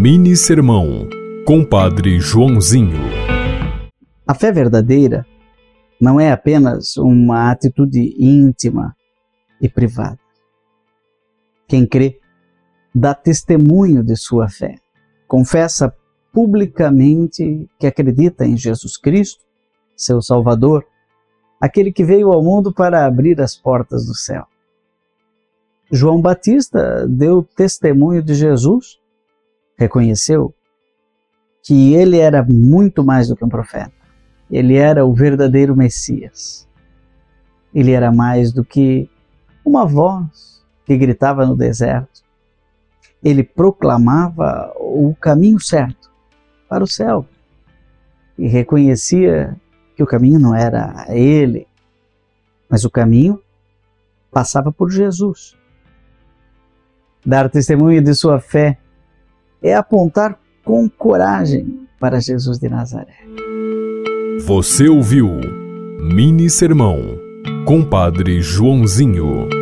Mini Sermão, Compadre Joãozinho. A fé verdadeira não é apenas uma atitude íntima e privada. Quem crê dá testemunho de sua fé, confessa publicamente que acredita em Jesus Cristo, seu Salvador, aquele que veio ao mundo para abrir as portas do céu. João Batista deu testemunho de Jesus, reconheceu que ele era muito mais do que um profeta. Ele era o verdadeiro Messias. Ele era mais do que uma voz que gritava no deserto. Ele proclamava o caminho certo para o céu e reconhecia que o caminho não era ele, mas o caminho passava por Jesus. Dar testemunho de sua fé é apontar com coragem para Jesus de Nazaré. Você ouviu Mini Sermão, Compadre Joãozinho.